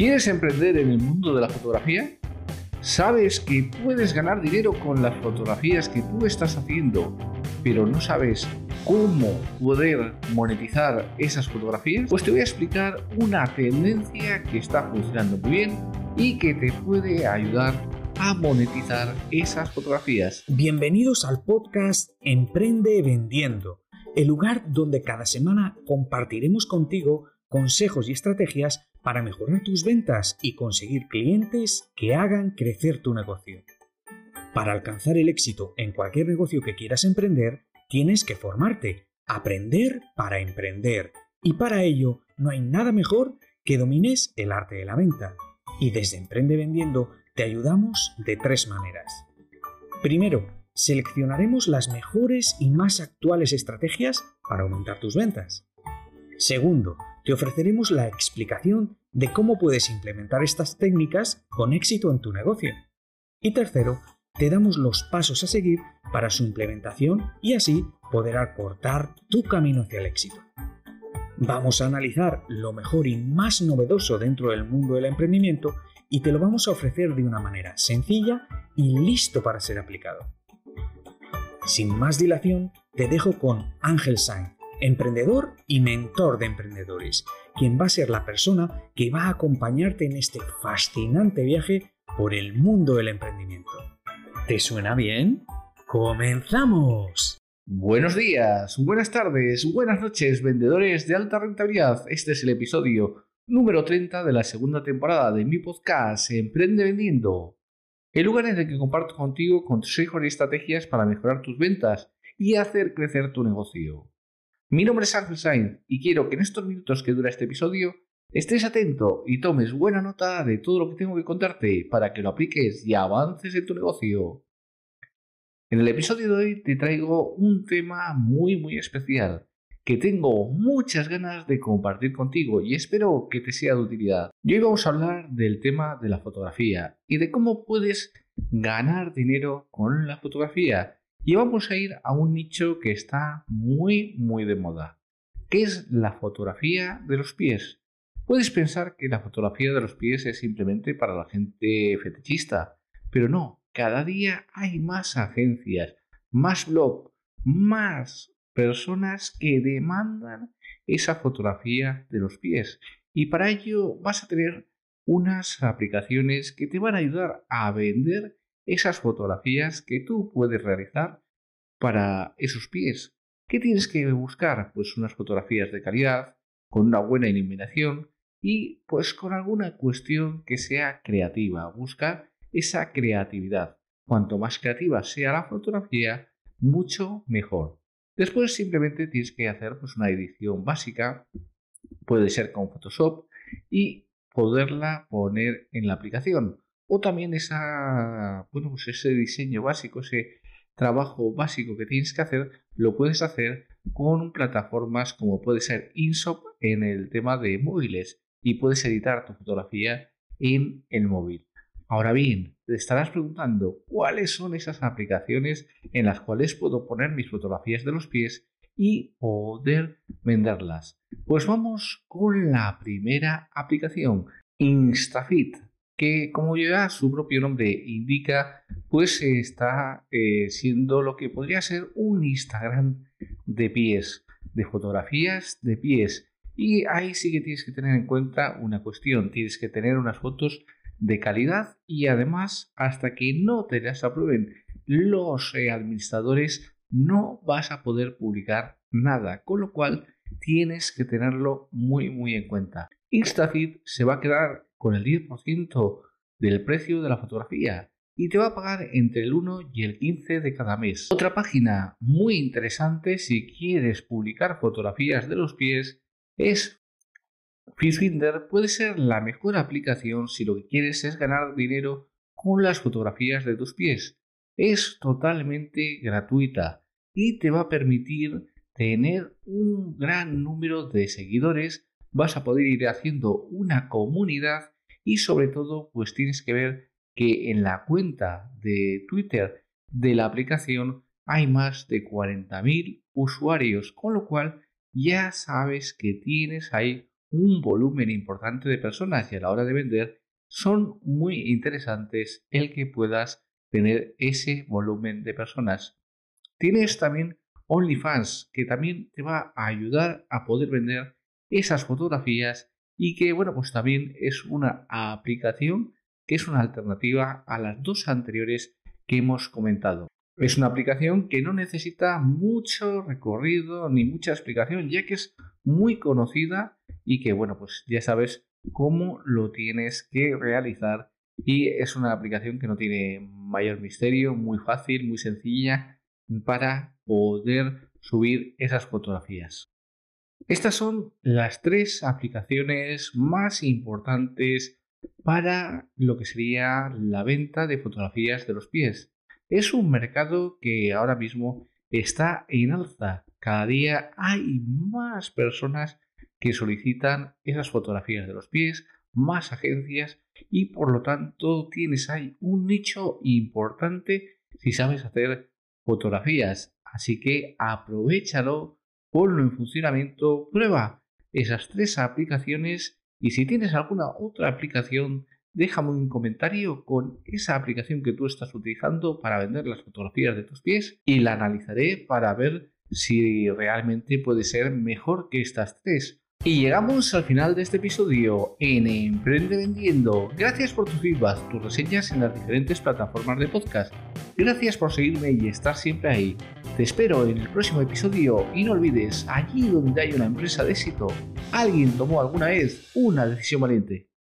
¿Quieres emprender en el mundo de la fotografía? ¿Sabes que puedes ganar dinero con las fotografías que tú estás haciendo, pero no sabes cómo poder monetizar esas fotografías? Pues te voy a explicar una tendencia que está funcionando muy bien y que te puede ayudar a monetizar esas fotografías. Bienvenidos al podcast Emprende Vendiendo, el lugar donde cada semana compartiremos contigo consejos y estrategias para mejorar tus ventas y conseguir clientes que hagan crecer tu negocio. Para alcanzar el éxito en cualquier negocio que quieras emprender, tienes que formarte, aprender para emprender. Y para ello no hay nada mejor que domines el arte de la venta. Y desde Emprende Vendiendo te ayudamos de tres maneras. Primero, seleccionaremos las mejores y más actuales estrategias para aumentar tus ventas. Segundo, te ofreceremos la explicación de cómo puedes implementar estas técnicas con éxito en tu negocio. Y tercero, te damos los pasos a seguir para su implementación y así poder acortar tu camino hacia el éxito. Vamos a analizar lo mejor y más novedoso dentro del mundo del emprendimiento y te lo vamos a ofrecer de una manera sencilla y listo para ser aplicado. Sin más dilación, te dejo con Ángel Sainz, emprendedor y mentor de emprendedores, quien va a ser la persona que va a acompañarte en este fascinante viaje por el mundo del emprendimiento. ¿Te suena bien? ¡Comenzamos! Buenos días, buenas tardes, buenas noches, vendedores de alta rentabilidad. Este es el episodio número 30 de la segunda temporada de mi podcast Emprende Vendiendo. El lugar en el que comparto contigo consejos y estrategias para mejorar tus ventas y hacer crecer tu negocio. Mi nombre es Ángel Sainz y quiero que en estos minutos que dura este episodio estés atento y tomes buena nota de todo lo que tengo que contarte para que lo apliques y avances en tu negocio. En el episodio de hoy te traigo un tema muy muy especial que tengo muchas ganas de compartir contigo y espero que te sea de utilidad. Y hoy vamos a hablar del tema de la fotografía y de cómo puedes ganar dinero con la fotografía y vamos a ir a un nicho que está muy, muy de moda, que es la fotografía de los pies. Puedes pensar que la fotografía de los pies es simplemente para la gente fetichista, pero no, cada día hay más agencias, más blogs, más personas que demandan esa fotografía de los pies. Y para ello vas a tener unas aplicaciones que te van a ayudar a vender esas fotografías que tú puedes realizar para esos pies. ¿Qué tienes que buscar? Pues unas fotografías de calidad, con una buena iluminación y pues con alguna cuestión que sea creativa. Buscar esa creatividad. Cuanto más creativa sea la fotografía, mucho mejor. Después simplemente tienes que hacer pues, una edición básica, puede ser con Photoshop, y poderla poner en la aplicación o también esa, bueno, pues ese diseño básico, ese trabajo básico que tienes que hacer, lo puedes hacer con plataformas como puede ser InShop en el tema de móviles y puedes editar tu fotografía en el móvil. Ahora bien, te estarás preguntando cuáles son esas aplicaciones en las cuales puedo poner mis fotografías de los pies y poder venderlas. Pues vamos con la primera aplicación, Instafit que como ya su propio nombre indica, pues está eh, siendo lo que podría ser un Instagram de pies, de fotografías de pies. Y ahí sí que tienes que tener en cuenta una cuestión, tienes que tener unas fotos de calidad y además hasta que no te las aprueben los eh, administradores no vas a poder publicar nada, con lo cual tienes que tenerlo muy muy en cuenta. Instafit se va a quedar con el 10% del precio de la fotografía y te va a pagar entre el 1 y el 15 de cada mes. Otra página muy interesante si quieres publicar fotografías de los pies es Fishfinder puede ser la mejor aplicación si lo que quieres es ganar dinero con las fotografías de tus pies. Es totalmente gratuita y te va a permitir tener un gran número de seguidores vas a poder ir haciendo una comunidad y sobre todo pues tienes que ver que en la cuenta de Twitter de la aplicación hay más de 40.000 usuarios, con lo cual ya sabes que tienes ahí un volumen importante de personas y a la hora de vender son muy interesantes el que puedas tener ese volumen de personas. Tienes también OnlyFans que también te va a ayudar a poder vender esas fotografías y que bueno pues también es una aplicación que es una alternativa a las dos anteriores que hemos comentado. Es una aplicación que no necesita mucho recorrido ni mucha explicación ya que es muy conocida y que bueno pues ya sabes cómo lo tienes que realizar y es una aplicación que no tiene mayor misterio, muy fácil, muy sencilla para poder subir esas fotografías. Estas son las tres aplicaciones más importantes para lo que sería la venta de fotografías de los pies. Es un mercado que ahora mismo está en alza. Cada día hay más personas que solicitan esas fotografías de los pies, más agencias y por lo tanto tienes ahí un nicho importante si sabes hacer fotografías. Así que aprovechalo, ponlo en funcionamiento, prueba esas tres aplicaciones y si tienes alguna otra aplicación, déjame un comentario con esa aplicación que tú estás utilizando para vender las fotografías de tus pies y la analizaré para ver si realmente puede ser mejor que estas tres. Y llegamos al final de este episodio en Emprende Vendiendo. Gracias por tus feedback, tus reseñas en las diferentes plataformas de podcast. Gracias por seguirme y estar siempre ahí. Te espero en el próximo episodio y no olvides, allí donde hay una empresa de éxito, alguien tomó alguna vez una decisión valiente.